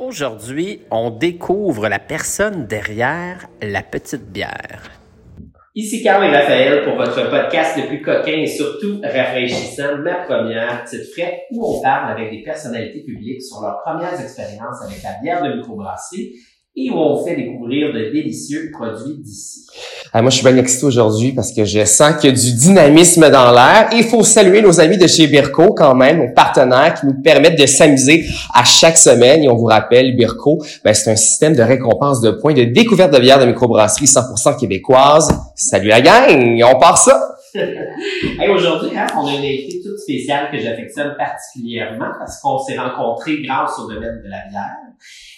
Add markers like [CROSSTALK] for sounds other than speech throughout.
Aujourd'hui, on découvre la personne derrière la petite bière. Ici Carl et Raphaël pour votre podcast le plus coquin et surtout rafraîchissant, ma première petite frette, où on parle avec des personnalités publiques sur leurs premières expériences avec la bière de microbrasserie et où on fait découvrir de délicieux produits d'ici. Ah, moi, je suis bien excité aujourd'hui parce que je sens qu'il y a du dynamisme dans l'air. Il faut saluer nos amis de chez Birko quand même, nos partenaires qui nous permettent de s'amuser à chaque semaine. Et on vous rappelle, Birko, ben, c'est un système de récompense de points de découverte de bière de microbrasserie 100% québécoise. Salut la gang! On part ça! [LAUGHS] hey, aujourd'hui, hein, on a une invitée spéciale que j'affectionne particulièrement parce qu'on s'est rencontrés grâce au domaine de la bière.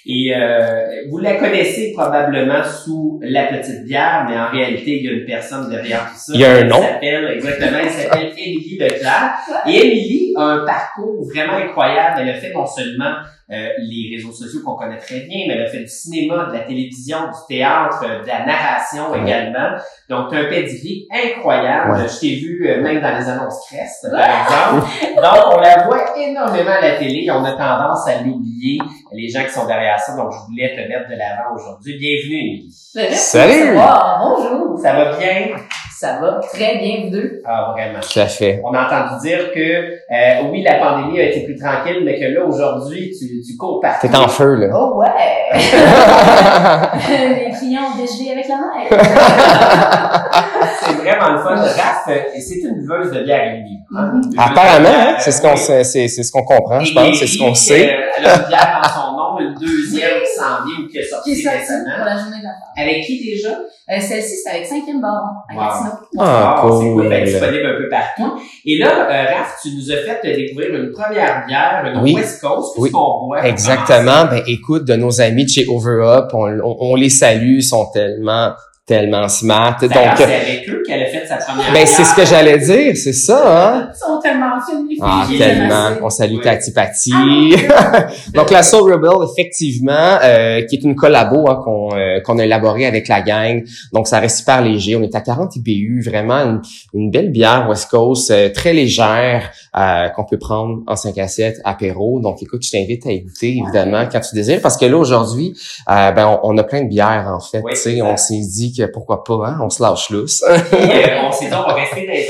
Et euh, vous la connaissez probablement sous la petite bière, mais en réalité, il y a une personne derrière tout ça. Il y a un nom. s'appelle, exactement, elle s'appelle [LAUGHS] Émilie Leclerc. Et Émilie a un parcours vraiment incroyable. Elle a fait non seulement euh, les réseaux sociaux qu'on connaît très bien, mais elle a fait du cinéma, de la télévision, du théâtre, de la narration également. Donc, tu as un pedigree incroyable. Je t'ai vu euh, même dans les annonces Crest, par exemple. Donc, on la voit énormément à la télé. On a tendance à l'oublier, les gens qui sont derrière ça. Donc, je voulais te mettre de l'avant aujourd'hui. Bienvenue, Émilie. Salut! bonjour! Ça va bien? Ça va très bien, vous deux? Ah, vraiment. Tout à fait. On a entendu dire que, euh, oui, la pandémie a été plus tranquille, mais que là, aujourd'hui, tu, tu cours partout. T'es en feu, là. Oh ouais! [LAUGHS] [LAUGHS] Les clients ont dégelé avec la mer. [LAUGHS] C'est vraiment le fun. Raph, euh, c'est une veuse de bière Émilie. hein? Une Apparemment, hein, c'est ce qu'on sait, c'est c'est ce qu'on comprend, je pense, c'est ce qu'on sait. euh, Elle a une bière dans son nom, une deuxième qui s'en vient ou qui est Qui est sortie sorti récemment. pour la journée de la femme. Avec qui déjà? Euh, Celle-ci, c'est avec 5e baron, à Wow. Gatineau. Ah, c'est cool. cool. Ben, disponible un peu partout. Et là, euh, Raph, tu nous as fait découvrir une première bière, une Oui. West Coast, Oui. qu'on boit? Exactement. Ben, écoute, de nos amis de chez Over Up, on, on, on les salue, ils sont tellement, tellement smart. Donc, c'est avec eux qu'elle a fait sa première ben, c'est ce que j'allais dire, c'est ça, hein? Ils sont tellement les filles. Ah, tellement. On salue Oui. Tati Patti. Ah, [LAUGHS] Donc, la Soul Rebel, effectivement, euh, qui est une collabo hein, qu'on euh, qu'on a élaborée avec la gang. Donc, ça reste super léger. On est à 40 IBU, vraiment une, une belle bière West Coast, euh, très légère, euh, qu'on peut prendre en 5 à 7, apéro. Donc, écoute, je t'invite à écouter, évidemment, quand tu désires. Parce que là, aujourd'hui, euh, ben, on, on a plein de bières, en fait. Exact. on s'est dit que pourquoi pas, hein, on se lâche lousse. Euh, [LAUGHS] on s'est dit, on va rester dans les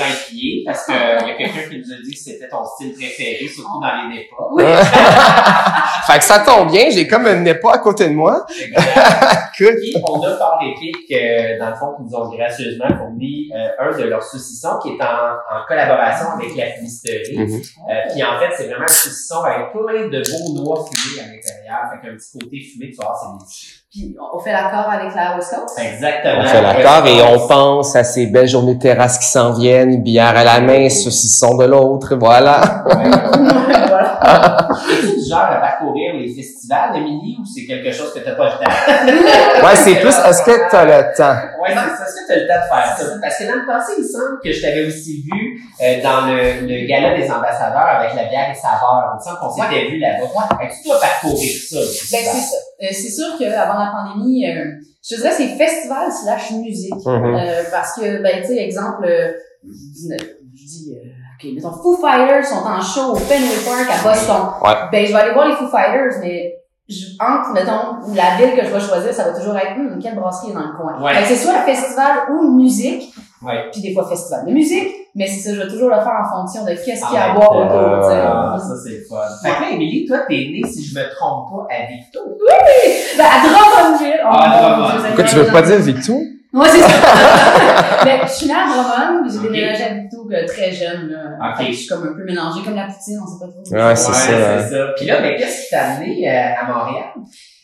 parce qu'il y a quelqu'un qui nous a dit que c'était ton style préféré, surtout dans les NEPA. Oui. [LAUGHS] fait que ça tombe bien, j'ai comme un pas à côté de moi. [LAUGHS] Écoute. Puis, on a Fort Épique, euh, dans le fond, qui nous ont gracieusement fourni euh, un de leurs saucissons qui est en, en collaboration avec la fumisterie. Mhm. Euh, puis en fait, c'est vraiment un saucisson avec plein de beaux noix fumées à l'intérieur. Fait qu'un petit côté fumé, tu voir, c'est délicieux. Puis, on fait l'accord avec la Coast. Exactement. On fait l'accord et on pense à ces belles journées de terrasse qui s'en viennent, bière à la main, saucisson de l'autre, voilà. [LAUGHS] [LAUGHS] à parcourir les festivals, Émilie, ou c'est quelque chose que t'as pas le temps? [LAUGHS] Ouais, c'est plus, est-ce que t'as le temps? Ouais, c'est ça. Est-ce que tu as le temps de faire ça? Parce que dans le passé, il me semble que je t'avais aussi vu euh, dans le, le gala des ambassadeurs avec la bière et saveur. Il me semble qu'on s'était vu là-bas. Ouais. tu dois parcourir ça. Ben, c'est ça. Euh, c'est sûr qu'avant la pandémie, euh, je te dirais c'est festival slash musique. Mhm. Euh, parce que, ben, tu sais, exemple, euh, je dis, OK, mettons, Foo Fighters sont en show au Fenway Park à Boston. Ouais. Ben, je vais aller voir les Foo Fighters, mais je, entre, mettons, la ville que je vais choisir, ça va toujours être, hum, quelle brasserie est dans le coin. Ouais. Fait que c'est soit festival ou musique, Ouais. puis des fois festival de musique, mais c'est ça, je vais toujours le faire en fonction de qu'est-ce qu'il y a à Ah, boire autour, tu sais. Ah, ça, c'est fun. Fait que là, Émilie, toi, t'es née, si je me trompe pas, à Victo. Ben, à Drummondville. Oh, Ah, mon Drummond. Dieu, ça Pourquoi tu veux pas dire Victo? Ouais, c'est ça. Mais [LAUGHS] je suis née à Drummond, puis j'ai déménagé à Victo euh, très jeune, là. Ok. Fait que je suis comme un peu mélangée, comme la poutine, on sait pas trop. Ouais, c'est ça, hein. c'est ça. Puis là, ben, qu'est-ce qui t'a amené euh, à Montréal?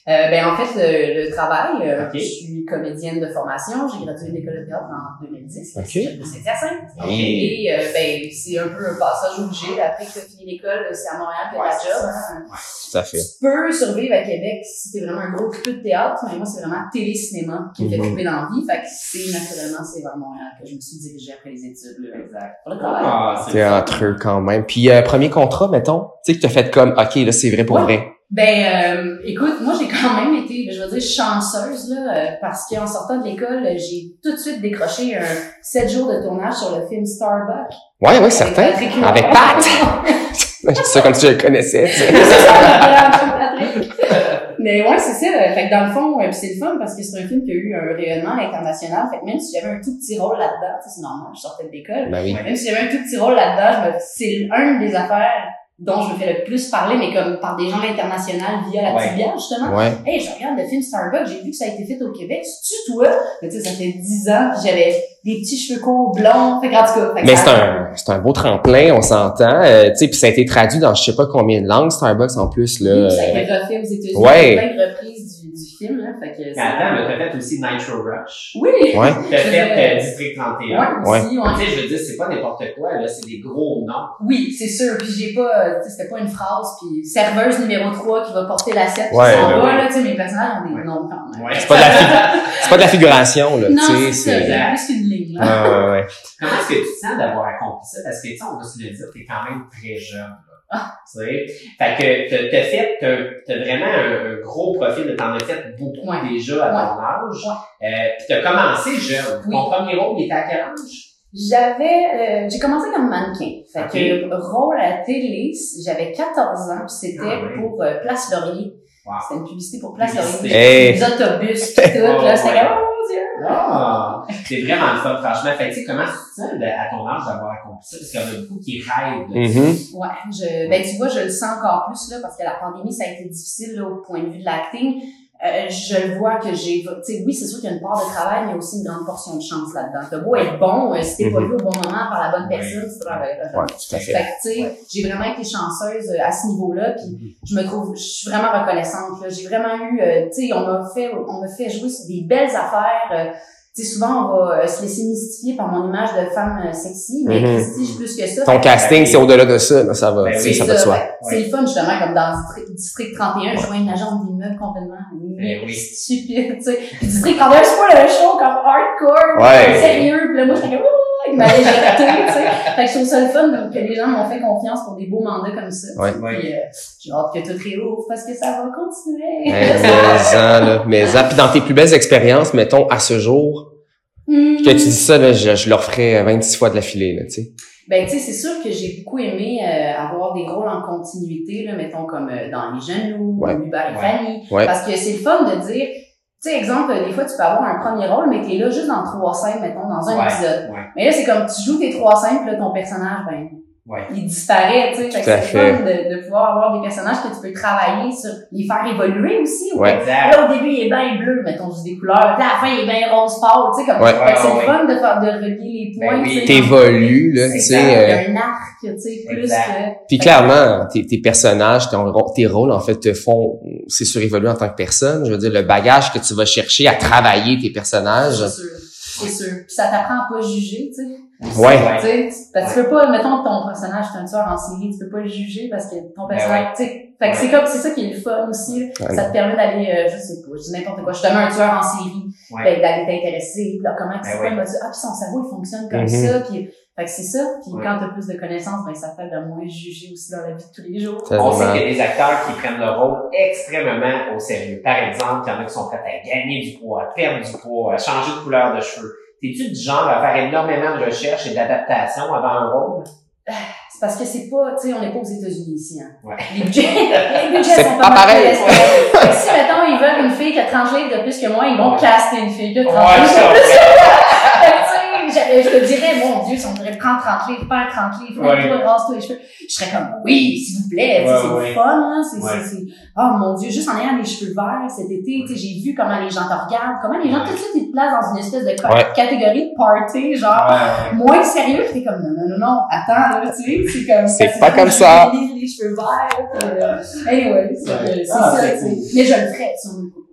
Euh, ben, en fait, le, le travail, euh, je suis comédienne de formation. J'ai gradué de l'école de théâtre en 2010, Ok. cégep de Saint-Hyacinthe. Ok. Et, euh, ben, c'est un peu un passage obligé. Après que tu as fini l'école, c'est à Montréal que Ouais, la c'est job. ça. hein. Tout à fait. Tu peux survivre à Québec si t'es vraiment un gros tripeux de théâtre, mais moi, c'est vraiment télé-cinéma qui me fait Mhm. triper dans la vie. Fait que c'est naturellement, c'est vers Montréal que je me suis dirigée après les études, là, Exact. pour le travail. Ah, c'est T'es le fun. entre eux quand même. Puis, euh, premier contrat, mettons, tu sais que t'as fait comme, OK, là, c'est vrai pour Ouais. vrai. Ben, euh, écoute, moi, j'ai quand même été, je veux dire, chanceuse, là, euh, parce qu'en sortant de l'école, j'ai tout de suite décroché un 7 jours de tournage sur le film Starbuck. Ouais, ouais, certain. Patrick. Avec Pat. [LAUGHS] C'est ça comme si je le connaissais. Mais ouais, c'est ça. Fait que dans le fond, euh, c'est le fun parce que c'est un film qui a eu un rayonnement à l'international. Fait que même si j'avais un tout petit rôle là-dedans, c'est normal, je sortais de l'école. Ben oui. Même si j'avais un tout petit rôle là-dedans, c'est une des affaires dont je me fais le plus parler, mais comme par des gens internationaux via la Ouais. justement. Ouais. Hey, je regarde le film Starbucks, j'ai vu que ça a été fait au Québec. C'est-tu toi? Mais tu sais, ça fait 10 ans, puis j'avais des petits cheveux courts, blonds. Fait qu'en tout cas. fait que Mais c'est un, c'est un beau tremplin, on s'entend. Euh, tu sais, puis ça a été traduit dans je sais pas combien de langues, Starbucks en plus là. Oui, ça a été refait aux États-Unis. Ouais. Plein de reprises du, du film, là. Fait que attends, mais t'as fait aussi Nitro Rush. Oui! Ouais. T'as fait euh, District 31. Ouais, aussi, ouais. Tu sais, je veux dire, c'est pas n'importe quoi, là, c'est des gros noms. Oui, c'est sûr. Puis j'ai pas, euh, tu sais, c'était pas une phrase. Puis serveuse numéro 3 qui va porter l'assiette. Ouais, qui s'en va, là, tu sais, mes personnages ont des Ouais. noms quand même. Ouais. C'est pas de la c'est pas de la figuration là, Non, tu c'est sais, ça. c'est. C'est plus qu'une ligne, là. Ouais, ouais, ouais. Comment est-ce que tu te sens d'avoir accompli ça? Parce que, tu sais, on va se le dire, t'es quand même très jeune. Ah. Tu sais? Fait que t'as, t'as fait, t'as, t'as vraiment un, un gros profil, t'en as fait beaucoup Ouais. déjà à ton âge. Euh, puis t'as commencé jeune. Oui. Ton premier rôle, il était à quel âge? J'avais, euh, j'ai commencé comme mannequin. Fait que rôle à la télé, j'avais 14 ans, puis c'était Ah oui. pour euh, Place Laurier. Wow. C'était une publicité pour Place Publicité. Laurier. Hey. Les autobus, pis tout, [LAUGHS] Oh, là, c'était ouais. Ah! C'est vraiment le fun, franchement. Fait tu sais, comment tu te sens de- à ton âge d'avoir accompli ça? Parce qu'il y en a beaucoup qui rêvent de ça. Mhm. Ouais, je, ben tu vois, je le sens encore plus là parce que la pandémie ça a été difficile là, au point de vue de l'acting. Euh, je le vois que j'ai, tu sais, oui, c'est sûr qu'il y a une part de travail, mais aussi une grande portion de chance là-dedans. T'as beau être bon, euh, si t'es pas Mhm. vu au bon moment par la bonne personne, tu travailles. Ouais, tout à fait. Fait que, tu sais, j'ai vraiment été chanceuse euh, à ce niveau-là, puis je me trouve, je suis vraiment reconnaissante. Là. J'ai vraiment eu, euh, tu sais, on m'a fait, on m'a fait jouer sur des belles affaires. Tu sais, souvent on va euh, se laisser mystifier par mon image de femme euh, sexy, mais. Christy, je suis plus que ça. Ton casting, c'est au-delà de ça, là, ça va, Ben tu sais, oui, ça va de ça, soi. ouais. C'est le fun, justement, comme dans District, District 31, je vois une agente d'immeuble complètement Eh oui. stupide, tu sais. Puis District 31, c'est pas le show comme hardcore, Ouais. sérieux, puis là, moi, j'étais comme, oh, il m'a légèreté, tu sais. Fait que je trouve ça le fun, donc, que les gens m'ont fait confiance pour des beaux mandats comme ça. Ouais. Puis, euh, j'ai hâte que tout réouvre parce que ça va continuer. Mais, [LAUGHS] en, là, mais en. Puis dans tes plus belles expériences, mettons, à ce jour, que tu dis ça, là, je, je leur ferais 26 fois de la filée, là, tu sais. Ben, tu sais, c'est sûr que j'ai beaucoup aimé euh, avoir des rôles en continuité, là, mettons comme euh, dans Les Genoux, Ouais. ou Hubert et Ouais. Fanny. Ouais. Parce que c'est le fun de dire, tu sais, exemple, des fois, tu peux avoir un premier rôle, mais t'es là juste dans trois scènes, mettons, dans un Ouais. épisode. Ouais. Mais là, c'est comme, tu joues tes trois scènes, puis là, ton personnage, ben, Ouais. il disparaît, tu sais. C'est fun de, de pouvoir avoir des personnages que tu peux travailler sur, les faire évoluer aussi. ou Ouais. Exact. Là, au début, il est bien bleu, mettons, juste des couleurs. Puis à la fin, il est bien rose pâle, tu sais, comme, Ouais. fait que c'est Ouais, le fun de faire, de relier les Ben points, oui. tu sais. T'évolues, là, tu sais. Il y euh, a un arc, tu sais, plus Exact. que... Puis clairement, tes, tes personnages, ton tes rôles, en fait, te font, c'est surévoluer en tant que personne. Je veux dire, le bagage que tu vas chercher à travailler tes personnages. C'est sûr. C'est sûr. Puis ça t'apprend à pas juger, tu sais. Ouais. Tu sais, tu- parce que tu peux pas, mettons que ton personnage est un tueur en série, tu peux pas le juger parce que ton Ben personnage, tu sais, fait que c'est comme, c'est ça qui est le fun aussi. Ouais. Ça te permet d'aller, euh, je sais pas, je dis n'importe quoi, je te mets un tueur en série, Ouais. ben, d'aller t'intéresser, là, comment, c'est Ben quoi, ah, puis son cerveau, il fonctionne comme Mhm. ça, puis, fait que c'est ça, puis Ouais. quand t'as plus de connaissances, ben, ça fait de moins juger aussi dans la vie de tous les jours. On sait qu'il y a des acteurs qui prennent leur rôle extrêmement au sérieux. Par exemple, il y en a qui sont prêts à gagner du poids, à perdre du poids, à changer de couleur de cheveux. T'es-tu du genre à faire énormément de recherches et d'adaptation avant un rôle? C'est parce que c'est pas, tu sais, on n'est pas aux États-Unis ici, hein. Ouais. Les budgets, les budgets sont pas pas, mal pareil. si, mettons, ils veulent une fille qui a 30 livres de plus que moi, ils vont Ouais. caster une fille qui a 30 Ouais, livres de plus que moi. [LAUGHS] Je, te dirais, Dieu, si on devrait prendre 30 livres, faire 30 livres, Ouais. rase-toi les cheveux. Je serais comme, oui, s'il vous plaît, Ouais, c'est ouais. fun, là. C'est, Ouais. c'est, c'est, oh mon Dieu, juste en ayant les cheveux verts cet été, tu sais, j'ai vu comment les gens te regardent, comment les gens, tout de suite, ils te placent dans une espèce de catégorie de party, genre, moins sérieux, puis t'es comme, non, non, non, non, attends, là, tu sais, c'est comme, C'est parce pas comme ça. Les, cheveux verts, euh, anyway, c'est, Ouais. c'est Ah, ça, c'est tu sais. cool. Mais je le ferais, si on me.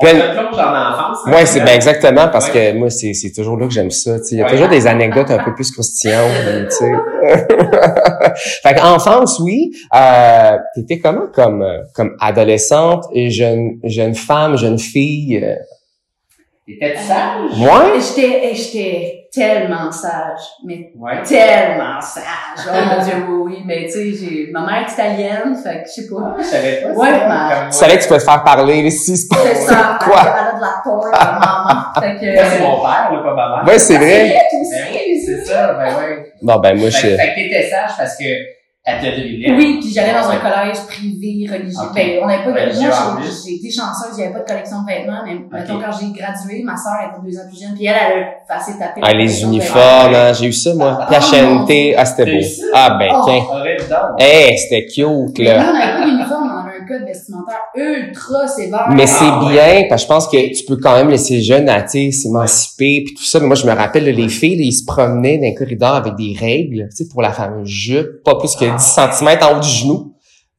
On se plonge en enfance. hein? Ouais, c'est ben exactement parce que moi c'est c'est toujours là que j'aime ça. tu sais. Il y a Ouais. toujours des anecdotes un peu plus croustillantes, tu sais. [LAUGHS] fait qu'enfance, oui. Euh, T'étais comment comme euh, comme adolescente et jeune jeune femme, jeune fille? euh, T'étais-tu sage? Moi, Et J'étais, et j'étais tellement sage, mais Ouais. tellement sage. Oh mon [LAUGHS] Dieu, oui, oui, mais tu sais, j'ai, ma mère est italienne, fait que je sais pas. Je savais pas. Ouais, ça, ma- tu savais que tu peux te faire parler ici, c'est pas C'est ça, elle, [LAUGHS] quoi? elle a de la torte, maman. Fait que, c'est mon père, là, pas ma mère. Ouais, c'est vrai. toi Ben c'est ça, ben ouais. Bon ben moi Fait, je fait que t'étais sage parce que Oui, puis j'allais dans un collège privé, religieux. Ben, on n'avait pas de, moi, j'ai- été chanceuse, il n'y avait pas de collection de vêtements, mais mettons, quand j'ai gradué, ma soeur était deux ans plus jeune, puis elle, elle a assez tapé. Ah, la les uniformes, hein, j'ai eu ça, moi. Ah, c'était T'as beau. eu ça? Ah, ben, Oh. tiens. Horrible donc. Hey, c'était cute, là. On n'avait pas d'uniforme, code vestimentaire ultra sévère. Mais c'est Ah, ouais. bien, parce que je pense que tu peux quand même laisser les jeunes à, tu sais, s'émanciper, puis tout ça. Mais moi, je me rappelle, là, les filles, là, ils se promenaient dans les corridors avec des règles, tu sais, pour la fameuse jupe, pas plus que 10 cm en haut du genou.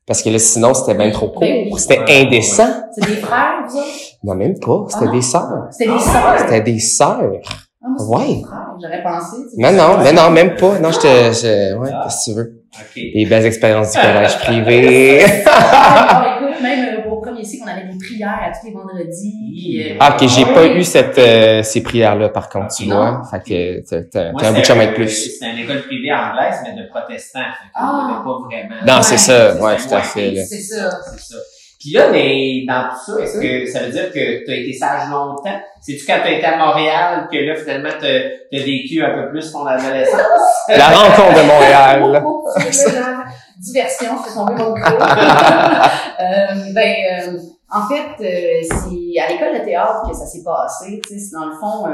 Parce que là, sinon, c'était bien trop Ben court. C'était Ouais, indécent. C'est des frères, autres? Non, même pas. C'était Ah. des sœurs. C'était des sœurs? C'était des sœurs. Ah, c'était Ouais. J'aurais pensé. tu sais. Mais non, mais non, même pas. Non, je te, je, ouais, Ah. qu'est-ce que tu veux? OK. Des belles expériences du [LAUGHS] collège privé. Ah, [LAUGHS] écoute, même euh, au premier cycle, on avait des prières à tous les vendredis. euh, Ah, ok, j'ai pas eu cette, euh, ces prières-là, par contre, tu Non. vois. Fait que t'as, t'as, Moi, t'as un bout de chemin de plus. C'était une école privée anglaise, mais de protestants. Fait Ah. pas vraiment. Non, Ouais, c'est ça. c'est Ouais, tout à fait. C'est ça. C'est ça. Puis là, mais dans tout ça, est-ce que ça veut dire que tu as été sage longtemps? C'est-tu quand tu as été à Montréal que là, finalement, tu as vécu un peu plus ton adolescence? [LAUGHS] La rencontre de Montréal. [LAUGHS] Oh, oh, c'est la diversion, je fais tomber mon micro. euh, ben, euh, en fait, euh, c'est à l'école de théâtre que ça s'est passé. Tu sais, c'est dans le fond,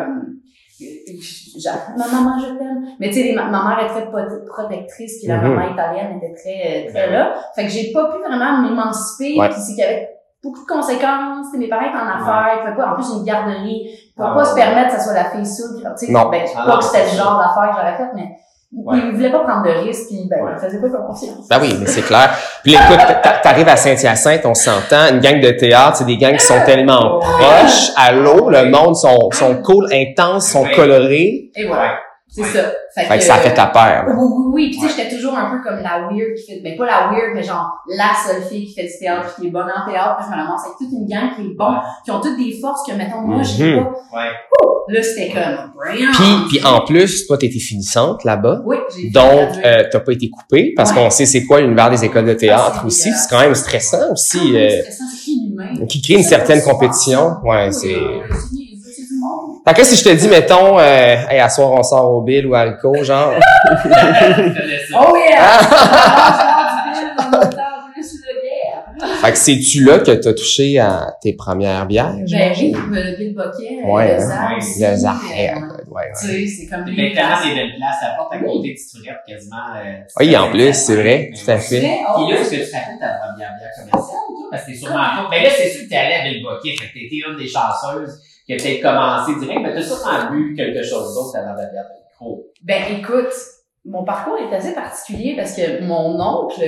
euh, ma maman, je t'aime. Mais tu sais, ma, ma mère est très protectrice, puis la Mhm. maman italienne était très, très Ben là. Fait que j'ai pas pu vraiment m'émanciper, Ouais. puis c'est qu'il y avait beaucoup de conséquences. Tu sais, mes parents étaient en affaires, pouvaient pas, en plus, j'ai une garderie, pouvaient Ah, pas se ouais. permettre que ça soit la fille souple. Tu sais, Non. ben, Ah, pas non, que c'était le genre d'affaires que j'aurais fait, mais Ouais. ils voulaient pas prendre de risques, puis ben, Ouais. ils faisaient pas confiance. Ben oui, mais c'est clair. Puis écoute, t'a- t'arrives à Saint-Hyacinthe, on s'entend, une gang de théâtre, c'est des gangs qui sont tellement proches, à l'eau, le monde sont, sont cool, intenses, sont colorés. Et voilà. C'est Ouais. ça. Fait que ça a fait ta paire. Oui, oui, oui. Puis tu sais, j'étais toujours un peu comme la weird qui fait, ben pas la weird, mais genre la seule fille qui fait du théâtre, puis qui est bonne en théâtre, puis je me ramasse avec toute une gang qui est bon, Ouais. qui ont toutes des forces que, mettons, moi, j'ai Mhm. pas. Ouais. Là, c'était comme, brillant. Puis, puis en plus, toi, t'étais finissante là-bas. Oui, j'ai Donc, euh, t'as pas été coupée parce Ouais. qu'on sait c'est quoi l'univers des écoles de Ah, théâtre aussi. euh, C'est quand même stressant aussi. Ah, euh, c'est stressant, c'est inhumain. qui crée une certaine compétition. Ouais, Oui, c'est. Fait que si je te dis, mettons, euh, hey, à soir on sort au Bill ou à Alco, genre. [LAUGHS] Oh yeah! [LAUGHS] Ah! Ah, fait que c'est-tu là que t'as touché à tes premières bières? Ben oui, le Bill Boquet, Ouais, le hein. Aussi, Le euh, Zahret, ouais, ouais. Tu sais, c'est comme C'est lui. tellement des belles places. Ça porte à côté de Titurette quasiment. euh, Oui, en plus, c'est vrai, tout à fait. Oh, Puis là, est-ce que tu te rappelles ta première bière commerciale, toi? Parce que t'es sûrement pas. Mais là, c'est sûr que t'es allé à Belleboquet. Fait que t'étais une des chanceuses qui a peut-être commencé direct, mais t'as sûrement bu quelque chose d'autre avant la bière de micro. Ben écoute, mon parcours est assez particulier parce que mon oncle,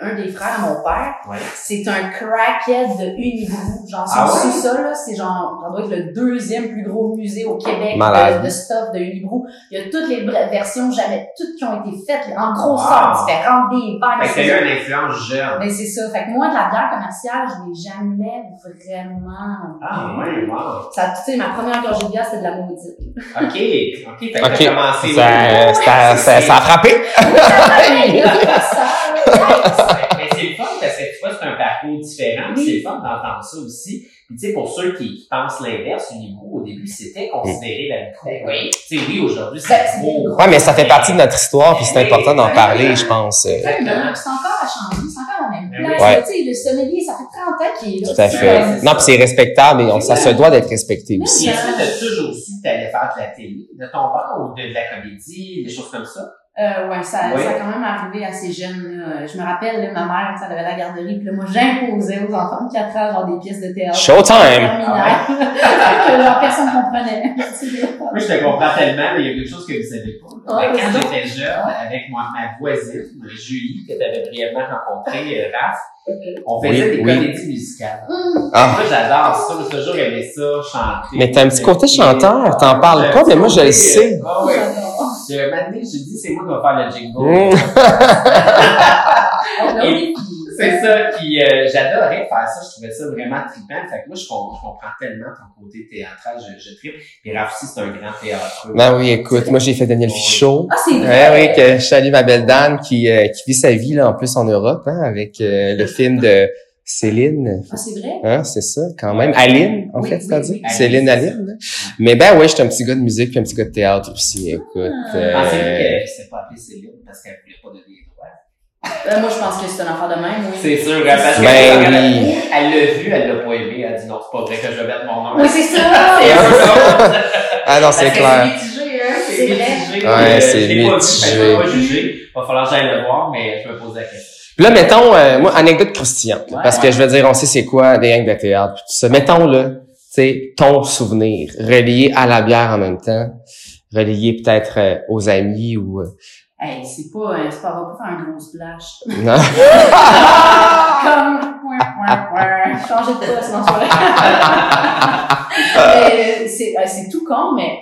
un des frères à mon père, Ouais. c'est un crackhead de Unibrou. Genre, Ah ouais? sous-sol, là, c'est genre, ça doit être le deuxième plus gros musée au Québec Malade. de, de stuff de Unibrou. Il y a toutes les versions jamais, toutes qui ont été faites en Wow. grosseur différente, des verres. Fait que t'as eu une influence jeune. Mais c'est ça. Fait que moi, de la bière commerciale, je l'ai jamais vraiment. Ah, ouais, wow. Ça, tu sais, ma première gorgée de bière, c'était de la maudite. OK. OK. Fait que Ok. t'as commencé. Ça, ça, ça, ça Mais c'est le fun parce que tu vois, c'est un parcours différent. C'est le fun d'entendre ça aussi. Puis tu sais, pour ceux qui, qui pensent l'inverse, une micro, au début, c'était considéré la micro. Ben oui. Tu sais, oui, aujourd'hui, Ben, c'est gros. Ouais, mais ça fait partie de notre histoire, puis c'est important d'en parler, je pense. euh. Exactement. C'est encore à changer, c'est encore la même Ben place. oui. Tu sais, le sommelier, ça fait 30 ans qu'il est là. Tout à fait. Non, puis c'est respectable et on- ça se doit d'être respecté aussi. est-ce que tu as toujours su que tu allais faire de la télé de ton père ou de la comédie, des choses comme ça? Euh, ouais, ça, Oui. ça a quand même arrivé assez jeune. Là. Je me rappelle, là, ma mère, ça avait la garderie, puis là, moi, j'imposais aux enfants de 4 ans, genre, des pièces de théâtre. Showtime! Terminale. [LAUGHS] que genre, personne comprenait. [LAUGHS] Moi, je te comprends tellement, mais il y a quelque chose que vous savez pas. Ah, quand j'étais jeune, avec moi, ma voisine, Julie, que tu avais brièvement rencontré, euh, Raph, on faisait Oui, des oui. comédies musicales. Hum, Ah. Moi, j'adore ça. J'ai toujours aimé ça, chanter. Mais t'as un petit côté chanteur, t'en parles pas, mais moi, je le sais. Ah oui. J'ai un moment donné, je dis, c'est moi qui vais faire le jingle. [LAUGHS] Mmh. Et- des- C'est ça, puis euh, j'adorais faire ça, je trouvais ça vraiment trippant. Fait que moi, je, com- je comprends tellement ton côté théâtral, je, je trippe. Puis Raph c'est un grand théâtre. Ben oui, écoute, moi j'ai fait Daniel Fichot. Ah, c'est Ouais, vrai. oui, que je salue ma belle Dan qui, euh, qui vit sa vie là en plus en Europe, hein, avec euh, le film de Céline. Ah, c'est vrai? Hein, c'est ça, quand même. Aline, en Oui, fait, oui, c'est-à-dire. oui. Céline Aline, Aline. là. Mais ben ouais, j'étais un petit gars de musique puis un petit gars de théâtre aussi, écoute. Ah. euh, Ah, c'est vrai qu'elle s'est pas appelée Céline parce qu'elle voulait pas donner les droits. Euh, moi, je pense que c'est une affaire de même. Oui. C'est sûr, hein, parce que Ben elle, oui. elle l'a vu, elle l'a pas aimé, elle a dit non, c'est pas vrai que je vais mettre mon nom. Oui, c'est ça! [LAUGHS] C'est un peu ça. Ah non, c'est clair. mitigé, hein, c'est vrai. Ouais, Euh, c'est mitigé. je pas juger. Va falloir que j'aille le voir, mais je me pose la question. Puis là, mettons, euh, moi, anecdote croustillante. Ouais, parce ouais. que je veux dire, on sait c'est quoi des gangs de théâtre, puis tout ça. Mettons, là, tu sais, ton souvenir, relié à la bière en même temps, relié peut-être euh, aux amis ou... euh, Hey, c'est pas, euh, c'est pas, on va pas faire un gros splash. non? [LAUGHS] Comme, ouin, ouin, ouin. changer de poste, non, c'est vrai. Mais, c'est, euh, c'est tout con, mais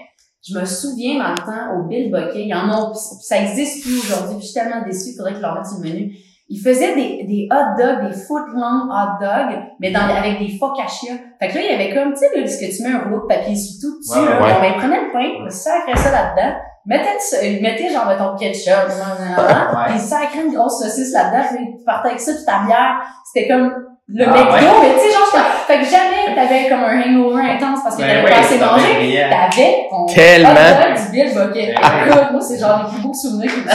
je me souviens dans le temps, au Bill Bucket, il y en a, ça existe plus aujourd'hui, je suis tellement déçue, il faudrait qu'ils leur mettent sur le menu. Ils faisaient des, des hot dogs, des foot long hot dogs, mais dans, avec des focaccia. Fait que là, il y avait comme, tu sais, ce que tu mets un rouleau de papier sur tout dessus, Ouais, là. ouais. Ben, ils prenaient le pain, ils sacraient ça là-dedans, ils mettaient genre, mettons, ketchup, nan, nan, nan, [LAUGHS] Ouais. puis ils sacraient une grosse saucisse là-dedans, puis tu partais avec ça, puis ta bière, c'était comme le Ah, McDo, ouais? mais tu sais, genre, j'étais- fait que jamais t'avais comme un hangover intense parce que Ben t'avais ouais, pas assez mangé. T'avais ton Tellement. hot dog du Bill Bucket. Ben ouais. Écoute, moi, c'est genre les plus beaux souvenirs qui me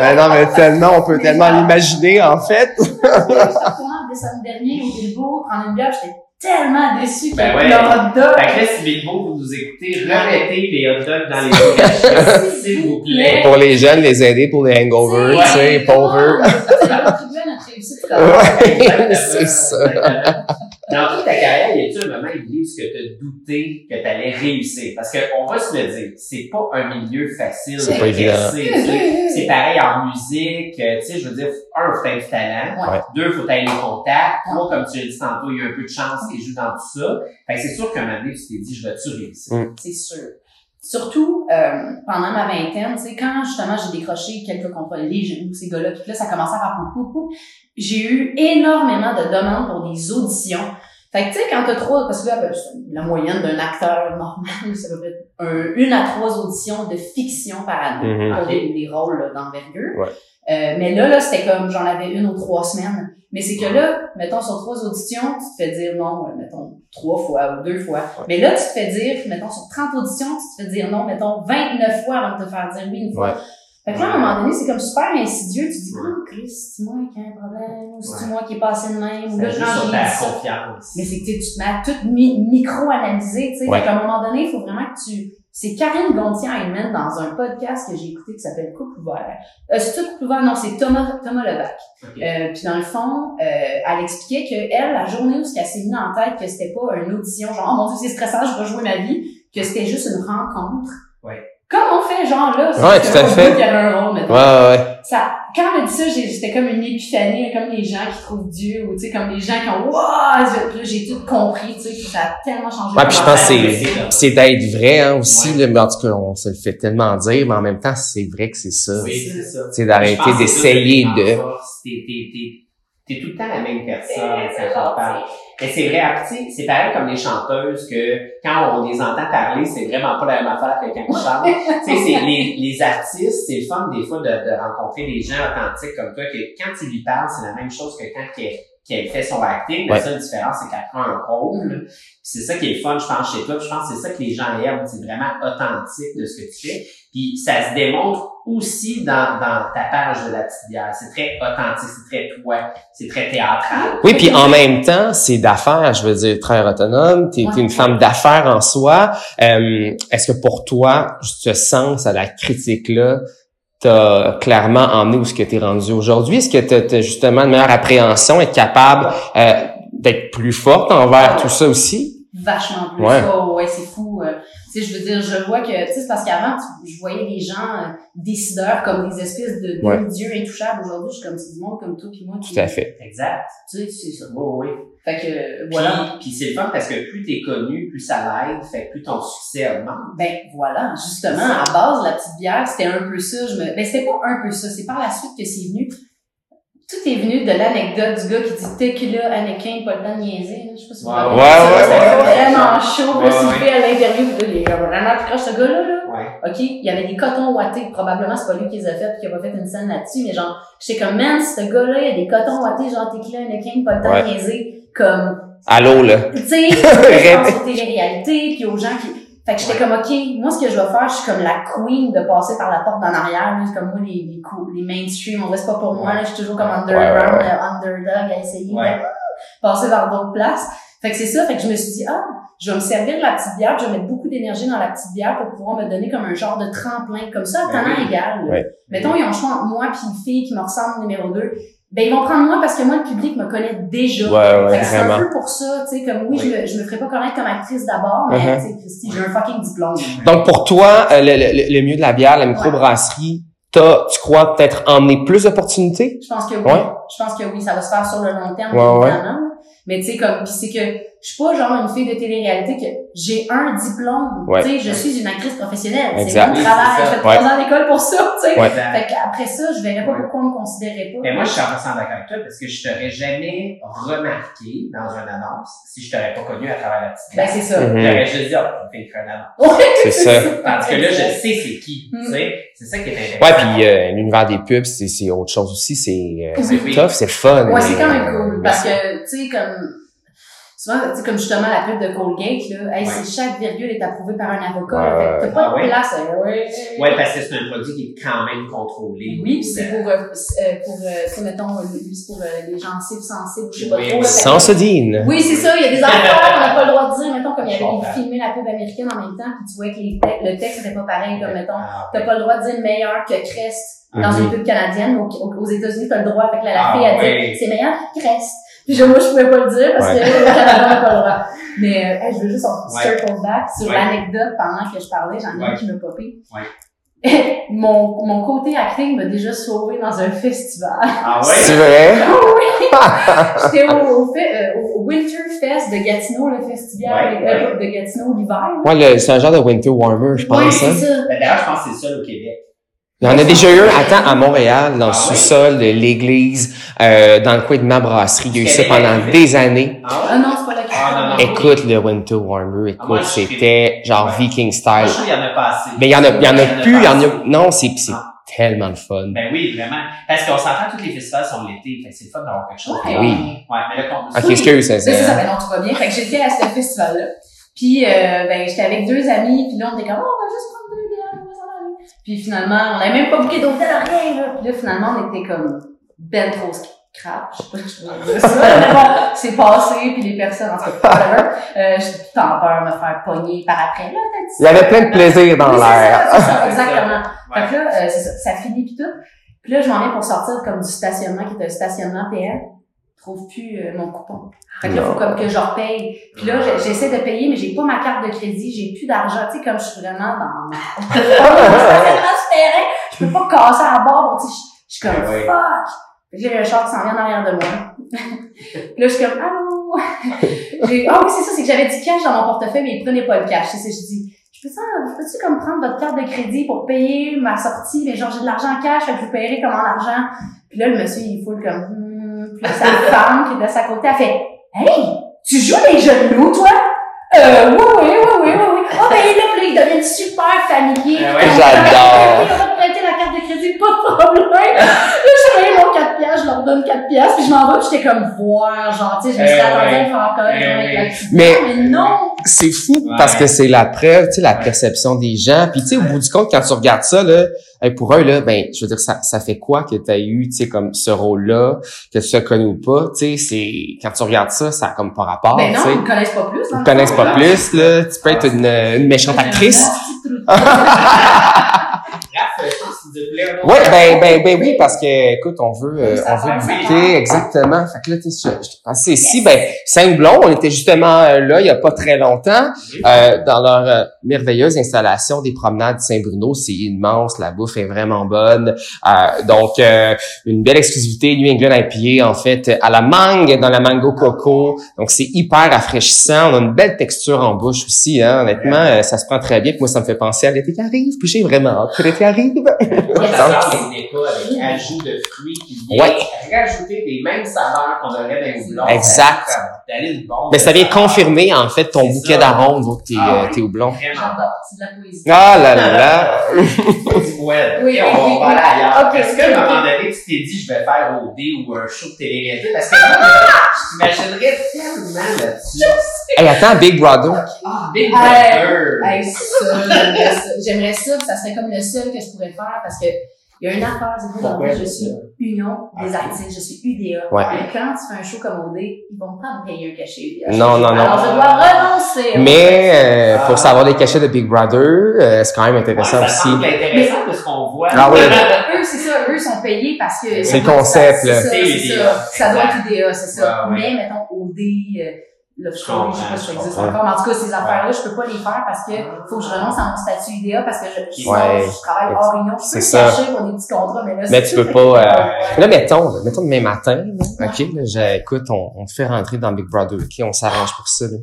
Euh, non, mais tellement, on peut tellement l'imaginer, en fait. Je suis retournée en décembre dernier au Bilbo prendre une bière, j'étais tellement déçue Ben que ouais. le hot dog. Fait que là, si Bilbo, vous nous écoutez, remettez les hot dogs dans les focaccia, [LAUGHS] s'il vous plaît. Pour les jeunes, les aider pour les hangovers, tu sais, pauvres. [LAUGHS] C'est à. Ouais, ça. Dans toute ta carrière, y a-tu un moment, Église, que tu as douté que tu allais réussir? Parce qu'on va se le dire, c'est pas un milieu facile C'est de pas évident. C'est pareil en musique, tu sais, je veux dire, un, faut être du talent. Ouais. Deux, faut être les contacts. Trois, comme tu l'as dit tantôt, il y a un peu de chance qui joue dans tout ça. Fait que c'est sûr qu'un moment donné, tu t'es dit, je vais-tu réussir? Mm. C'est sûr. Surtout euh, pendant ma vingtaine, tu sais, quand justement j'ai décroché quelques contrats légers, ces gars-là, puis là ça commençait à faire pou, pou, j'ai eu énormément de demandes pour des auditions. Fait que tu sais, quand t'as trois, parce que là, ben, la moyenne d'un acteur normal, c'est à peu près un- une à trois auditions de fiction par année Mhm. pour Ok. des, des rôles d'envergure. Ouais. Euh, mais là, là, c'était comme j'en avais une ou trois semaines. Mais c'est que là, mettons, sur trois auditions, tu te fais dire non, euh, mettons, trois fois ou deux fois. Mais là, tu te fais dire, mettons, sur 30 auditions, tu te fais dire non, mettons, 29 fois avant de te faire dire oui une fois. Ouais. Fait que là, à un moment donné, c'est comme super insidieux. Tu te dis, oh, Chris, c'est moi qui ai un problème, ou c'est moi qui est passé de même, ou là, j'ai confiance. Mais c'est que tu te mets à tout mi- micro-analyser, tu sais. Ouais. Fait qu'à un moment donné, il faut vraiment que tu... C'est Karine Gontier-Heinemann dans un podcast que j'ai écouté qui s'appelle Couple ouvert. Euh, c'est tout Couple ouvert? Non, c'est Thomas, Thomas Levac. Euh, puis dans le fond, euh, elle expliquait que elle, la journée où ce qu'elle s'est mis en tête que c'était pas une audition, genre, oh mon dieu, c'est stressant, je vais jouer ma vie, que c'était juste une rencontre. Ouais. Comme on fait, genre là, c'est Ouais, tout à fait. qui avait un rôle. Ouais, ouais, ouais. Ça, quand elle a dit ça, c'était comme une épiphanie, comme les gens qui trouvent Dieu, ou tu sais, comme les gens qui ont, là, j'ai tout compris, tu sais, ça a tellement changé. Ouais, puis je pense que c'est, c'est d'être vrai, hein, aussi, Ouais. là, mais en tout cas, on se le fait tellement dire, mais en même temps, c'est vrai que c'est ça. Oui, c'est ça. C'est d'arrêter d'essayer de... T'es, tout le temps la même personne quand on parle. Mais c'est vrai, tu sais, c'est pareil comme les chanteuses que quand on les entend parler, c'est vraiment pas la même affaire que quand ils [LAUGHS] chantent. tu sais, c'est les, les artistes, c'est le fun des fois de, de rencontrer des gens authentiques comme toi que quand tu lui parles, c'est la même chose que quand qu'elle, qu'elle fait son acting. La Ouais. seule différence, c'est qu'elle prend un rôle. Puis c'est ça qui est le fun, je pense, chez toi. Puis je pense que c'est ça que les gens aiment. C'est vraiment authentique de ce que tu fais. Puis ça se démontre aussi dans, dans ta page de la petite bière. C'est très authentique, c'est très toi, c'est très théâtral. Oui, puis en même temps, c'est d'affaires, je veux dire, très autonome, t'es, t'es une femme d'affaires en soi. Euh, est-ce que pour toi, ce sens à la critique-là t'a clairement emmené où ce que t'es rendu aujourd'hui? Est-ce que t'as, t'as justement une meilleure appréhension, être capable euh, d'être plus forte envers tout ça aussi? Vachement plus. Ouais. Oh, ouais, c'est fou. Tu sais, je veux dire, je vois que, tu sais, c'est parce qu'avant, je voyais les gens euh, décideurs comme des espèces de Ouais. demi-dieux intouchables. Aujourd'hui, je suis comme, c'est du monde comme toi puis moi qui, Tout à fait. Exact. tu sais, c'est ça. Oui, oui. Fait que, euh, Voilà. puis c'est le fun parce que plus t'es connu, plus ça l'aide, fait que plus ton succès augmente. Ben voilà, justement, à base, la petite bière, c'était un peu ça. Je me... Ben c'était pas un peu ça, c'est par la suite que c'est venu. Tout est venu de l'anecdote du gars qui dit Tequila, Anakin, pas le temps de niaiser. là. Je sais pas si vous Ouais, vous ouais, ça, c'était ouais, ouais. vraiment chaud. Ouais, Là, s'il fait à l'interview, là, il est vraiment tout croche, ce gars-là, là? Ouais. OK, il y avait des cotons ouatés. Probablement, c'est pas lui qui les a fait puis qui a pas fait une scène là-dessus. Mais genre, j'étais comme, man, ce gars-là, il y a des cotons ouatés, genre Tequila, Anakin, pas le temps de niaiser. Comme, Allô, là. tu sais, je pense aux [LAUGHS] télé-réalités, puis aux gens qui... Fait que j'étais comme, OK, moi, ce que je vais faire, je suis comme la queen de passer par la porte d'en arrière. là. Comme moi, les, les, cou- les mainstream, on reste pas pour moi. Là, je suis toujours comme underground, Ouais, euh, underdog à essayer Ouais. de passer par d'autres places. Fait que c'est ça. Fait que je me suis dit, ah, je vais me servir de la petite bière, je vais mettre beaucoup d'énergie dans la petite bière pour pouvoir me donner comme un genre de tremplin, comme ça, à Ben talent égal. Mettons, ils ont le choix entre moi puis une fille qui me ressemble numéro 2. Ben, ils vont prendre moi parce que moi, le public me connaît déjà. Ouais, ouais, c'est un peu pour ça, tu sais, comme oui, Oui. je, me, je me ferais pas connaître comme actrice d'abord, mais tu sais, Christy, j'ai un fucking diplôme. Donc, pour toi, euh, le, le, le mieux de la bière, la microbrasserie, t'as, tu crois peut-être emmener plus d'opportunités? Je pense que oui. Ouais. Je pense que oui, ça va se faire sur le long terme, Ouais, ouais. Mais tu sais, comme, pis c'est que je suis pas genre une fille de télé-réalité que j'ai un diplôme. Ouais. Tu sais, je suis une actrice professionnelle. C'est mon travail. J'ai fait trois ans d'école pour ça, tu sais. Ouais. Exact. Fait qu'après ça, je verrais pas Ouais. pourquoi on me considérait pas. Mais moi, je suis 100% d'accord avec toi parce que je t'aurais jamais remarqué dans une annonce si je t'aurais pas connu à travers la petite Ben, c'est ça. Mhm. J'aurais juste dit, oh, une annonce. Ouais, C'est ça. Tandis que là, je sais c'est qui, Mm. tu sais. C'est ça qui est intéressant. Ouais, puis euh, l'univers des pubs, c'est, c'est autre chose aussi. C'est, euh, Oui. tough, c'est fun. Ouais, c'est quand même euh, cool. Parce que, tu sais, comme, souvent, tu sais, comme justement la pub de Colgate, là, hey, Ouais. c'est chaque virgule est approuvé par un avocat. Que T'as pas Ah de ouais? place. euh, ouais. Ouais, parce que c'est un produit qui est quand même contrôlé. Oui, puis c'est pour, euh, euh, pour, euh, tu sais, mettons, lui, c'est pour euh, les gencives sensibles, je sais pas Oui, trop. oui. Sans sodine. Oui, c'est ça, il y a des affaires qu'on n'a pas le droit de dire, mettons, comme il y avait filmé la pub américaine en même temps, puis tu vois que les te- le texte n'était pas pareil, comme mettons, Ah, t'as pas le droit de dire meilleur que Crest dans Mhm. une pub canadienne, aux, aux- États-Unis, t'as le droit, fait que là, la Ah, fille a oui. dit, c'est meilleur que Crest. Puis je, moi, je pouvais pas le dire parce Ouais. que le Canada n'a pas le droit. Mais, euh, hey, je veux juste on Ouais. circle back sur Ouais. l'anecdote pendant que je parlais, j'en ai Ouais. une qui m'a popé. Ouais. [LAUGHS] mon, mon côté acting m'a déjà sauvé dans un festival. Ah C'est ouais? vrai? [LAUGHS] [LAUGHS] J'étais au, au, euh, au Winterfest de Gatineau, le festival Ouais, euh, de Gatineau l'hiver. Ouais, le- c'est un genre de winter warmer, je pense. Oui, hein. c'est ça. Ben, D'ailleurs, je pense que c'est le seul au Québec. Il y en a déjà eu un, attends, à Montréal, dans le Ah sous-sol de l'église, euh, dans le coin de ma brasserie. Il y a eu ça pendant Québec. des années. Ah Ah non, c'est pas cas. Ah, non, non. Écoute le Winter Warmer, Ah, moi, écoute, je c'était genre Ouais. Viking Moi, style. je trouve qu'il y en a pas assez. Mais il y en a, il y en a plus, il y en a, non, c'est, c'est Ah. tellement le fun. Ben oui, vraiment. Parce qu'on s'entend, tous les festivals sont l'été. Fait que c'est le fun d'avoir quelque chose. Ouais. là. Oui. Ouais, mais là, qu'on- Ok, excuse, c'est C'est ça, ça. ben non, tout va bien. Fait que j'étais à ce festival-là. Puis, euh, ben, j'étais avec deux amis, puis là, on était comme, oh, on va juste prendre deux bières, on va s'en aller. Puis finalement, on n'avait même pas bouqué d'hôtel, rien, là. Puis là, finalement, on était comme ben trop crap, [LAUGHS] je sais pas si je peux dire ça. Mais bon, c'est passé, puis les personnes, en tout cas, whatever. Euh, j'ai tout temps peur de me faire pogner par après. Là, t'as dit Il y avait plein de plaisir dans Oui, l'air. c'est ça, exactement. Ouais. Fait que là, euh, c'est ça, ça finit pis tout. Puis là, je m'en viens pour sortir comme du stationnement, qui est un stationnement PM. Je trouve plus euh, mon coupon. Fait que là, Non. faut comme que je repaye. Puis là, j'ai- j'essaie de payer, mais j'ai pas ma carte de crédit, j'ai plus d'argent. Tu sais, comme je suis vraiment dans souterrain, [LAUGHS] je peux pas casser à bord. Tu sais, je- suis comme Ouais, fuck. Il a un char qui s'en vient en arrière de moi. [LAUGHS] Là, je suis comme allô? [LAUGHS] J'ai- Ah oui, c'est ça, c'est que j'avais du cash dans mon portefeuille, mais il prenait pas le cash. C'est ça, je dis je peux ça, peux-tu comme prendre votre carte de crédit pour payer ma sortie, mais genre j'ai de l'argent en cash, fait que je vous paierai comme en argent. Puis là, le monsieur, il fout comme, hmm. Puis sa femme qui est de sa côté, elle fait, hey, tu joues les jeux de loup, toi? Euh, oui, oui, oui, oui, oui. Oh, ben là, il devient super familier. Ah ouais, j'adore. De crédit, pas de problème. Là, je paye mon 4 piastres, je leur donne 4 piastres, puis je m'en vais, puis j'étais comme voir, genre, tu sais, je me suis Eh attendue à faire encore Eh Mais- bière, mais non! C'est fou Ouais. parce que c'est la preuve, tu sais, la perception des gens. Puis tu sais, au bout du compte, quand tu regardes ça, là, hey, pour eux, là, ben, je veux dire, ça, ça fait quoi que tu as eu, tu sais, comme ce rôle-là, que tu sois connu ou pas, tu sais, c'est, quand tu regardes ça, ça a comme pas rapport, Ben non, ils me connaissent pas plus. Ils te connaissent pas plus, là. Tu peux être une, une méchante actrice. [LAUGHS] Ouais, ben, ben, ben oui, parce que, écoute, on veut, euh, on veut ça. exactement. Fait que là, tu sais, je, ici, ben, cinq blonds, on était justement euh, là, il y a pas très longtemps, euh, dans leur euh, merveilleuse installation des promenades Saint-Bruno. C'est immense, la bouffe est vraiment bonne. Euh, donc, euh, une belle exclusivité, New England IPA, en fait, à la mangue, dans la mango coco. Donc, c'est hyper rafraîchissant. On a une belle texture en bouche aussi, hein. Honnêtement, ça se prend très bien. Puis moi, ça me fait penser à l'été qui arrive. Puis j'ai vraiment hâte que l'été arrive. Moi, j'adore les dépas avec ajout de fruits qui vient Ouais. rajouter des mêmes saveurs qu'on aurait dans les houblons. Exact. D'aller le bon. Mais ça vient confirmer, en fait, ton bouquet ça. d'arômes, vous, tes, Ah euh, tes houblons. Vraiment. J'adore, c'est de la poésie. Ah là là là! [LAUGHS] Ouais. Oui, on va, oui, on va aller oui. ailleurs. Ok, Est-ce qu'à un moment donné, tu t'es dit, je vais faire OD ou un show de télé-réalité? Parce que moi, je t'imaginerais tellement là-dessus. Hey, attends, Big Brother. Ah, Big Brother! hey, ça, j'aimerais ça. J'aimerais ça, serait comme le seul que je pourrais faire parce que il y a une affaire, c'est que dans je suis Union des Ok. artistes, je suis UDA. Ouais. Et quand tu fais un show comme OD, ils vont pas me payer un cachet UDA. Non, non, non. Alors, je dois renoncer. Mais euh, Ah. pour savoir les cachets de Big Brother, euh, c'est quand même Ouais, intéressant ça aussi. semble intéressant de ce qu'on voit. Ah oui. eux, c'est ça, eux sont payés parce que. C'est le concept, là. C'est ça, C'est c'est ça. Ça doit être UDA, c'est ça. Ouais, ouais. Mais, mettons, OD, Love Story, je sais pas si ça Je existe comprends. encore. Mais en tout cas, ces affaires-là, je peux pas les faire parce que faut que je renonce à mon statut UDA parce que je, Ouais. je travaille hors union. Je peux C'est me ça. cacher pour des petits contrats, mais là, Mais tu peux pas, euh. Là, mettons, là, mettons demain matin, là, OK, là, j'ai- écoute, on, on te fait rentrer dans Big Brother, OK, on s'arrange pour ça. Là.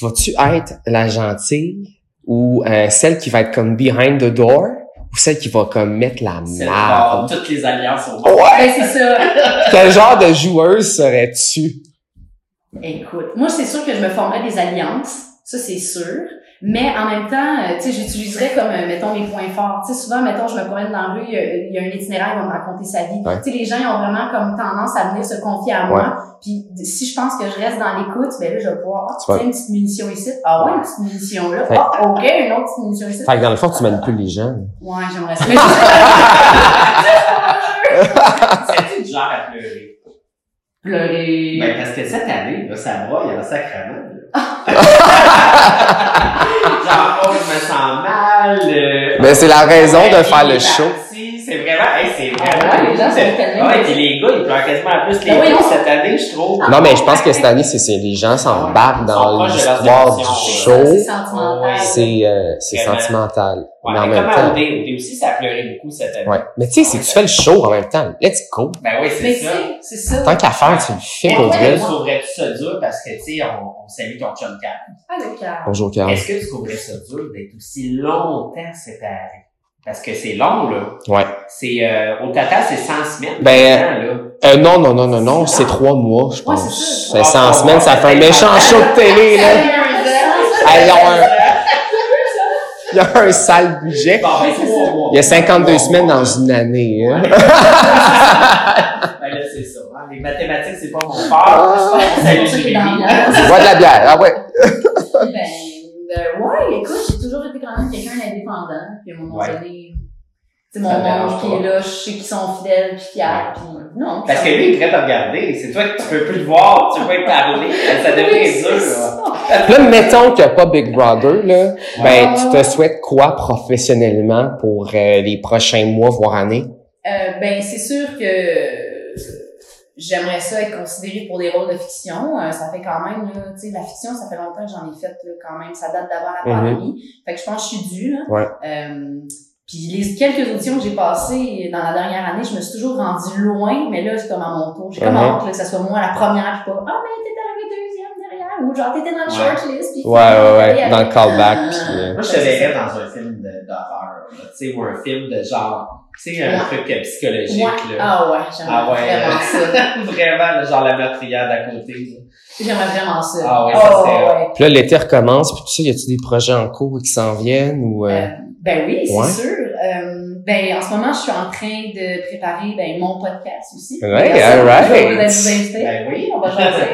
Vas-tu être la gentille ou euh, celle qui va être comme behind the door ou celle qui va comme mettre la merde? toutes les alliances au monde. Ouais! Ben, c'est ça. Quel genre de joueuse serais-tu? Écoute, moi, c'est sûr que je me formerais des alliances. Ça, c'est sûr. Mais en même temps, euh, tu sais, j'utiliserais comme, euh, mettons, mes points forts. Tu sais, souvent, mettons, je me promène dans la rue, il y a, il y a un itinéraire, il va me raconter sa vie. Ouais. Tu sais, les gens, ils ont vraiment comme tendance à venir se confier à moi. Puis, si je pense que je reste dans l'écoute, ben là, je vais pouvoir, ah, Tu tiens, une petite munition ici. Ah ouais, une petite munition là. Fait- Ah, ok, une autre petite munition ici. Fait que dans le fond, tu manipules les gens. Ouais, j'aimerais ça. Mais [LAUGHS] [LAUGHS] C'est du genre à pleurer? Pleurer. Ben, parce que cette année, là, ça broille en sacrament. [LAUGHS] Genre, oh, je me sens mal. euh, Mais c'est la raison de faire le show. Vraiment, hey, c'est Ah vraiment. les gens sont c'est- tellement- Ouais, puis les gars, ils pleurent quasiment plus les oui, filles cette année, je trouve. Non, mais je pense que cette année, c'est, c'est les gens s'embarquent dans l'histoire du show. C'est sentimental. C'est, euh, c'est sentimental. Ouais, mais en même comme temps. OD aussi, ça a pleuré beaucoup cette année. Ouais. Mais tu sais, si tu fais le show en même temps, let's go. Ben oui, c'est ça. c'est, c'est ça. Tant qu'à faire, tu le fais pour vrai. tu trouverais-tu ça dur? Parce que, tu sais, on, on salue ton chum Cap. Avec, euh, Bonjour, Carl. Est-ce que tu trouverais ça dur d'être aussi longtemps séparé? Parce que c'est long, là. Ouais. C'est, euh, au total, c'est 100 semaines. Ben, là. Euh, non, non, non, non, non, c'est trois mois, je Ouais, c'est pense. ça. C'est 100 semaines, ça fait un méchant show de télé, là. Hey, ils ont un, il [LAUGHS] y a un sale budget. Bon, ben. Il y a 52 Trois semaines dans une année, hein. Ben là, c'est ça. hein. Les mathématiques, c'est pas mon fort. Ah. Bois de la bière, ah ouais. Ben, ouais, écoute, j'ai toujours été quand même quelqu'un d'indépendant. Puis à un moment Ouais. donné, sais, mon monde qui est là, je sais qu'ils sont fidèles puis fiers. Ouais. Puis non. Parce que lui, il est prêt à te regarder. C'est toi que tu peux plus le voir, tu peux pas lui parler. Ça devient [LAUGHS] Oui, c'est dur, ça. là. Là, mettons qu'il n'y a pas Big Brother, là. Ben, tu te souhaites quoi professionnellement pour euh, les prochains mois, voire années? Euh, ben, c'est sûr que j'aimerais ça être considérée pour des rôles de fiction. Euh, ça fait quand même, là, tu sais, la fiction, ça fait longtemps que j'en ai fait, là, quand même. Ça date d'avant la Mhm. pandémie. Fait que je pense que je suis due, là. Ouais. Euh, puis les quelques auditions que j'ai passées dans la dernière année, je me suis toujours rendue loin, mais là, c'est comme à mon tour. J'ai comme Mhm. hâte là, que ça soit moi la première, puis pas « Ah, mais t'étais arrivée deuxième derrière » ou genre « T'étais dans le Ouais. shortlist. » Ouais, ouais, ouais, dans le callback, [LAUGHS] puis, euh, Moi, je te verrais dans un film de- d'horreur, là, tu sais, ou un film de genre, tu sais, un Ouais. truc euh, psychologique, Ouais. là. Ah ouais, j'aimerais Ah ouais. vraiment ça. [LAUGHS] Vraiment, là, genre la meurtrière d'à côté. là. J'aimerais vraiment ça. Ah ouais, Oh, ça. Puis là, l'été recommence, puis tout ça, y a-tu des projets en cours qui s'en viennent ou... euh, Euh, ben oui, c'est Ouais. sûr. Ben en ce moment, je suis en train de préparer ben, mon podcast aussi. Ouais, Personne, alright. Je vais vous vous inviter. Ben oui. On va jaser.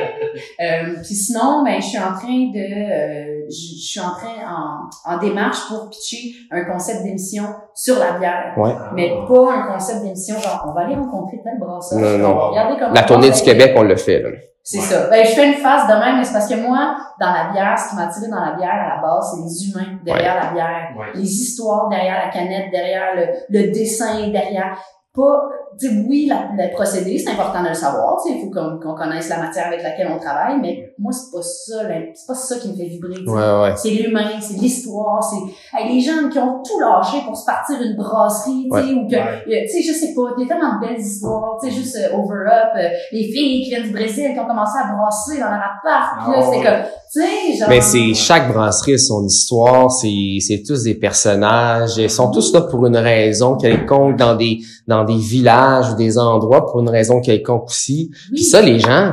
euh, puis sinon, ben je suis en train de, euh, je je suis en train en, en démarche pour pitcher un concept d'émission sur la bière. Ouais. Mais pas un concept d'émission genre on va aller rencontrer tel brasseur. Non, non. comment La tournée du. Québec, on le fait, là. C'est Ouais. ça. Ben, je fais une phase de même, mais c'est parce que moi, dans la bière, ce qui m'a attiré dans la bière, à la base, c'est les humains derrière la bière. Ouais. Les histoires derrière la canette, derrière le, le dessin, derrière. Pas, tu sais, oui, la, le procédé, c'est important de le savoir, tu sais, il faut qu'on qu'on connaisse la matière avec laquelle on travaille, mais moi, c'est pas ça, là, c'est pas ça qui me fait vibrer, tu sais. Ouais, ouais. C'est l'humain, c'est l'histoire, c'est hey, les gens qui ont tout lâché pour se partir une brasserie, tu sais, ou que, Ouais. euh, tu sais, je sais pas, il y a tellement de belles histoires, tu sais, juste euh, Over Up, euh, les filles qui viennent du Brésil qui ont commencé à brasser dans leur appart, puis là, Ah c'était ouais. comme, tu sais, genre... Mais c'est chaque brasserie a son histoire, c'est c'est tous des personnages, ils sont tous là pour une raison quelconque dans des dans des villages ou des endroits pour une raison quelconque aussi. Oui. Puis ça les gens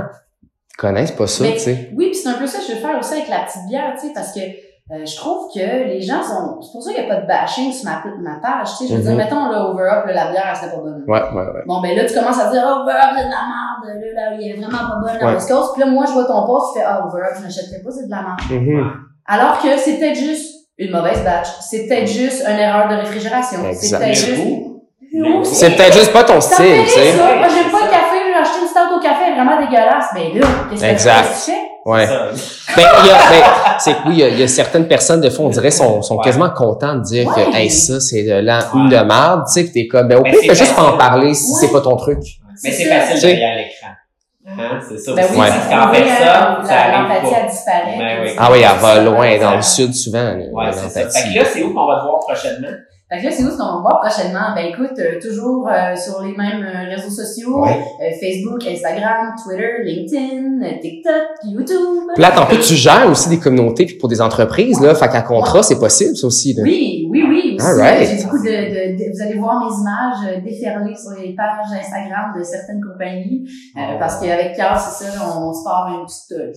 connaissent pas ça, Mais- tu sais. Oui, puis c'est un peu ça que je veux faire aussi avec la petite bière, tu sais, parce que euh, je trouve que les gens sont. C'est pour ça qu'il n'y a pas de bashing sur ma, ma page. Tu sais, je veux Mhm. dire, mettons le over up, là, la bière, c'était pas bonne. Ouais, ouais, ouais. Bon, ben là, tu commences à dire, oh, over up, c'est de la merde, là, là, il est vraiment pas bonne la. West Coast. Puis là, moi, je vois ton post, tu fais, ah, over up, je n'achèterai pas, c'est de la merde. Mhm. Alors que c'est peut-être juste une mauvaise batch. C'est peut-être juste une erreur de réfrigération. C'est peut-être juste. C'est peut-être juste pas ton Ça style, fait tu sais. ça. Moi, j'aime pas le café, j'ai acheté une stout au café, vraiment dégueulasse. Ben là, qu'est-ce que tu fais? Ouais. Ça. Ben, il y a, ben, c'est que oui, il y, a, il y a certaines personnes, de fois, on dirait, sont, sont Ouais. quasiment contents de dire Ouais. que, hey, ça, c'est de la, Ouais. de merde, tu sais, que t'es comme, ben, au Mais pire, fais juste pas en parler si Ouais. c'est pas ton truc. Mais c'est ça. facile sais. derrière l'écran. Hein, c'est ça Ben aussi. oui, Ouais. Parce c'est qu'en vrai, personne, la- ça arrive L'empathie, pas. elle disparaît. Ben oui. Ah oui, elle va loin, Ça- dans le sud, souvent, Ouais, c'est ça. Fait que l'empathie. là, c'est où qu'on va te voir prochainement? Fait que là, c'est où ce qu'on va voir prochainement? Ben écoute, euh, toujours euh, sur les mêmes euh, réseaux sociaux. Ouais. Euh, Facebook, Instagram, Twitter, LinkedIn, TikTok, YouTube. Là, tantôt, tu gères aussi des communautés puis pour des entreprises, là. Fait qu'à contrat, c'est possible, ça aussi, là. Oui. Aussi, Alright. euh, J'ai beaucoup de, de, de- Vous allez voir mes images euh, déferler sur les pages Instagram de certaines compagnies. euh, parce qu'avec Pierre, c'est ça, on se part une petite... euh,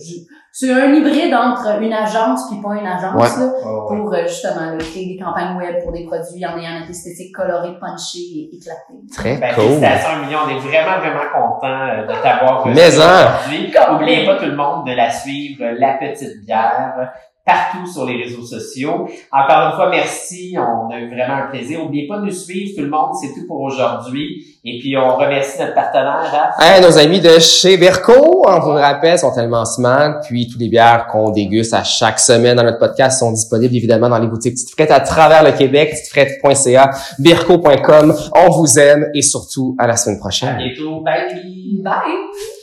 c'est un hybride entre une agence puis pas une agence, Ouais. là, pour euh, justement là, créer des campagnes web pour des produits en ayant notre esthétique colorée, punchée et éclatée. Très Ben, cool. félicitations, Million. On est vraiment, vraiment content euh, de t'avoir en. aujourd'hui. N'oubliez pas tout le monde de la suivre, euh, La Petite Bière, partout sur les réseaux sociaux. Encore une fois, merci. On a eu vraiment un plaisir. N'oubliez pas de nous suivre, tout le monde. C'est tout pour aujourd'hui. Et puis, on remercie notre partenaire, Raph. Hey, nos amis de chez Verco, on vous le rappelle, sont tellement smart. Puis, tous les bières qu'on déguste à chaque semaine dans notre podcast sont disponibles évidemment dans les boutiques Petite Frette à travers le Québec, petitefrette.ca, birco.com. On vous aime et surtout à la semaine À prochaine. bientôt. Bye. Bye!